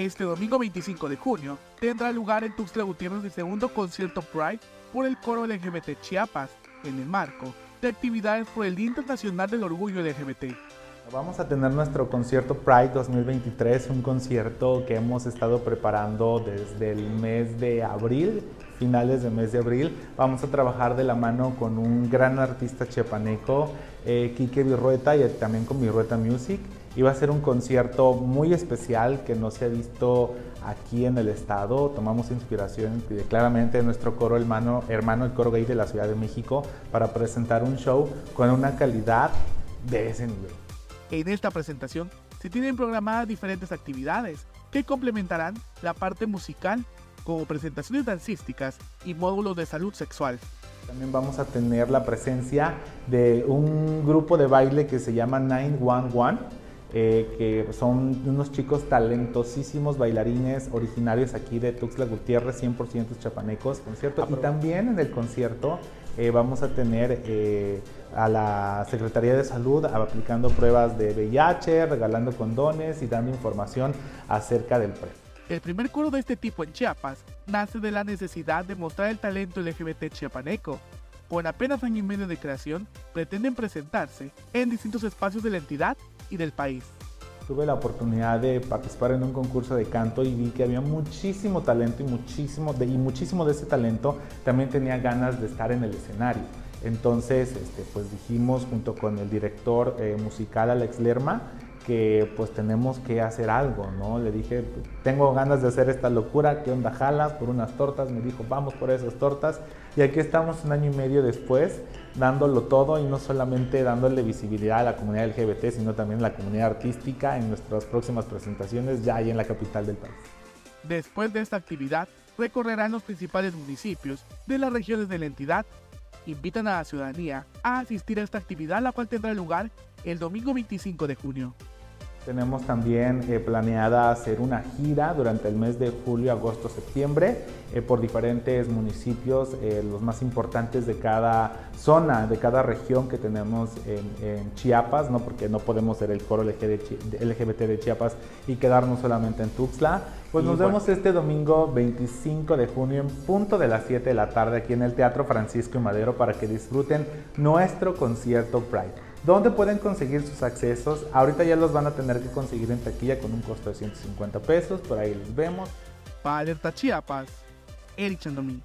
Este domingo 25 de junio tendrá lugar en Tuxtla Gutiérrez el segundo concierto Pride por el coro LGBT Chiapas, en el marco de actividades por el Día Internacional del Orgullo LGBT. Vamos a tener nuestro concierto Pride 2023, un concierto que hemos estado preparando desde el mes de abril, finales del mes de abril. Vamos a trabajar de la mano con un gran artista chiapaneco, eh, Quique Virrueta, y también con Virrueta Music. Va a ser un concierto muy especial que no se ha visto aquí en el estado. Tomamos inspiración claramente de nuestro coro hermano, hermano el coro gay de la Ciudad de México para presentar un show con una calidad de ese nivel. En esta presentación se tienen programadas diferentes actividades que complementarán la parte musical como presentaciones dancísticas y módulos de salud sexual. También vamos a tener la presencia de un grupo de baile que se llama 911, eh, que son unos chicos talentosísimos bailarines originarios aquí de Tuxtla Gutiérrez, 100% chapanecos, concierto. Y también en el concierto eh, vamos a tener eh, a la Secretaría de Salud aplicando pruebas de VIH, regalando condones y dando información acerca del PREP. El primer coro de este tipo en Chiapas nace de la necesidad de mostrar el talento LGBT chiapaneco. Con apenas año y medio de creación, pretenden presentarse en distintos espacios de la entidad y del país. Tuve la oportunidad de participar en un concurso de canto y vi que había muchísimo talento y muchísimo de, y muchísimo de ese talento también tenía ganas de estar en el escenario. Entonces, este, pues dijimos junto con el director eh, musical Alex Lerma que pues tenemos que hacer algo, ¿no? Le dije, tengo ganas de hacer esta locura, ¿qué onda jalas por unas tortas? Me dijo, vamos por esas tortas. Y aquí estamos un año y medio después, dándolo todo y no solamente dándole visibilidad a la comunidad LGBT, sino también a la comunidad artística en nuestras próximas presentaciones ya ahí en la capital del país. Después de esta actividad, recorrerán los principales municipios de las regiones de la entidad invitan a la ciudadanía a asistir a esta actividad, la cual tendrá lugar el domingo 25 de junio. Tenemos también eh, planeada hacer una gira durante el mes de julio, agosto, septiembre eh, por diferentes municipios, eh, los más importantes de cada zona, de cada región que tenemos en, Chiapas, ¿no? porque no podemos ser el coro LGBT de Chiapas y quedarnos solamente en Tuxtla. Pues nos vemos este domingo 25 de junio en punto de las 7 de la tarde aquí en el Teatro Francisco y Madero para que disfruten nuestro concierto Pride. ¿Dónde pueden conseguir sus accesos? Ahorita ya los van a tener que conseguir en taquilla con un costo de 150 pesos, por ahí los vemos. Para Alerta Chiapas, Eric Chandomí.